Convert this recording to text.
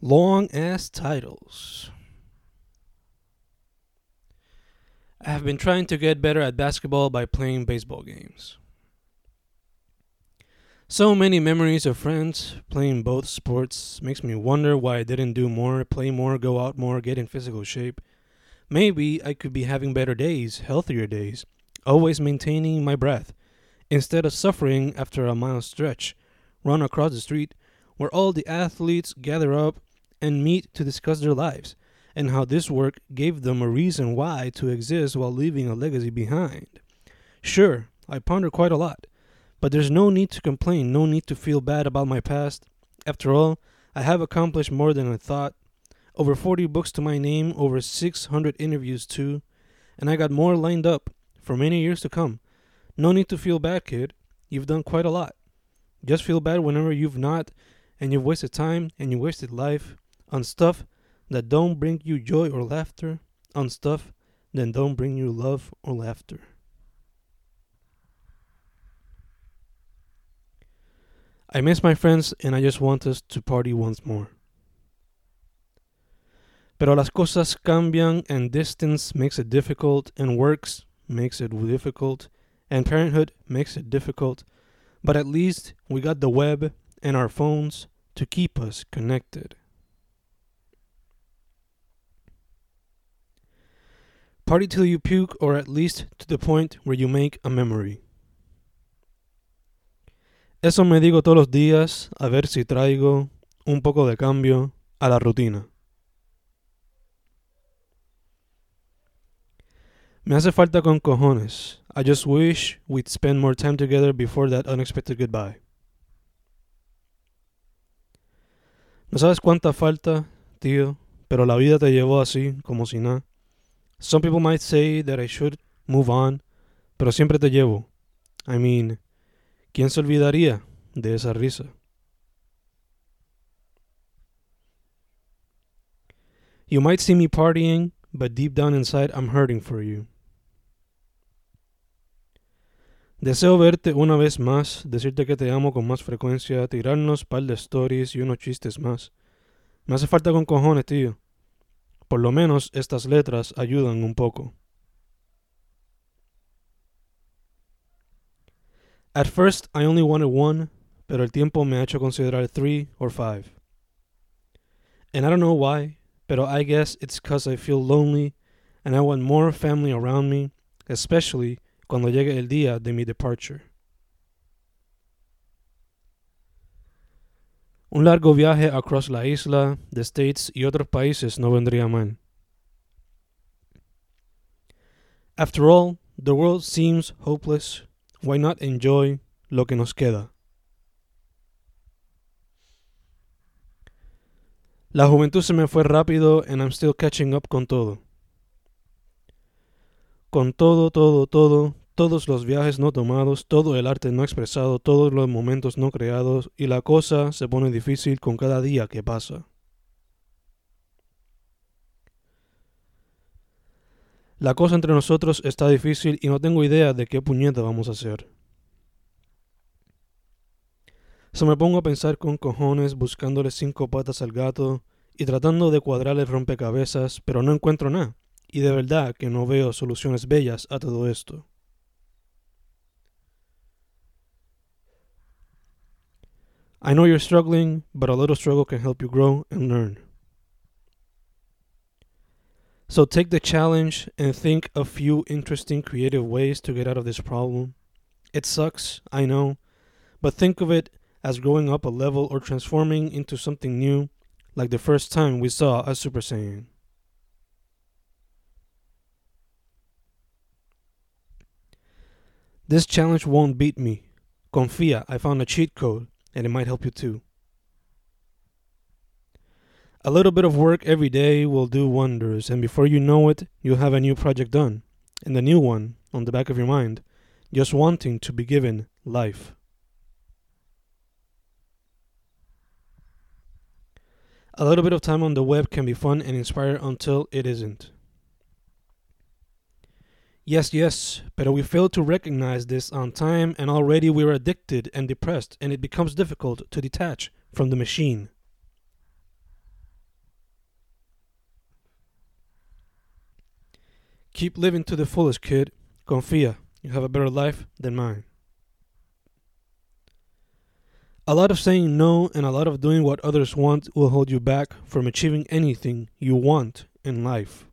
Long ass titles. I have been trying to get better at basketball by playing baseball games. So many memories of friends playing both sports makes me wonder why I didn't do more, play more, go out more, get in physical shape. Maybe I could be having better days, healthier days, always maintaining my breath, instead of suffering after a mile stretch, run across the street where all the athletes gather up and meet to discuss their lives and how this work gave them a reason why to exist while leaving a legacy behind. Sure, I ponder quite a lot, but there's no need to complain, no need to feel bad about my past. After all, I have accomplished more than I thought. Over 40 books to my name, over 600 interviews too, and I got more lined up for many years to come. No need to feel bad, kid. You've done quite a lot. Just feel bad whenever you've not, and you've wasted time and you wasted life on stuff that don't bring you joy or laughter, on stuff that don't bring you love or laughter. I miss my friends and I just want us to party once more. Pero las cosas cambian and distance makes it difficult and works makes it difficult and parenthood makes it difficult. But at least we got the web and our phones to keep us connected. Party till you puke, or at least to the point where you make a memory. Eso me digo todos los días, a ver si traigo un poco de cambio a la rutina. Me hace falta con cojones. I just wish we'd spend more time together before that unexpected goodbye. No sabes cuánta falta, tío, pero la vida te llevó así, como si nada. Some people might say that I should move on, pero siempre te llevo. I mean, ¿quién se olvidaría de esa risa? You might see me partying, but deep down inside I'm hurting for you. Deseo verte una vez más, decirte que te amo con más frecuencia, tirarnos par de stories y unos chistes más. Me hace falta con cojones, tío. Por lo menos estas letras ayudan un poco. At first I only wanted one, pero el tiempo me ha hecho considerar three or five. And I don't know why, pero I guess it's because I feel lonely and I want more family around me, especially cuando llegue el día de mi departure. Un largo viaje across la isla, the States y otros países no vendría mal. After all, the world seems hopeless. Why not enjoy lo que nos queda? La juventud se me fue rápido and I'm still catching up con todo. Con todo, todo, todo, todos los viajes no tomados, todo el arte no expresado, todos los momentos no creados, y la cosa se pone difícil con cada día que pasa. La cosa entre nosotros está difícil y no tengo idea de qué puñeta vamos a hacer. Se me pongo a pensar con cojones buscándole cinco patas al gato y tratando de cuadrarle rompecabezas, pero no encuentro nada, y de verdad que no veo soluciones bellas a todo esto. I know you're struggling, but a little struggle can help you grow and learn. So take the challenge and think a few interesting creative ways to get out of this problem. It sucks, I know, but think of it as growing up a level or transforming into something new, like the first time we saw a Super Saiyan. This challenge won't beat me. Confia, I found a cheat code and it might help you too. A little bit of work every day will do wonders, and before you know it, you'll have a new project done, and a new one on the back of your mind, just wanting to be given life. A little bit of time on the web can be fun and inspire until it isn't. Yes, yes, but we fail to recognize this on time, and already we are addicted and depressed, and it becomes difficult to detach from the machine. Keep living to the fullest, kid. Confia, you have a better life than mine. A lot of saying no and a lot of doing what others want will hold you back from achieving anything you want in life.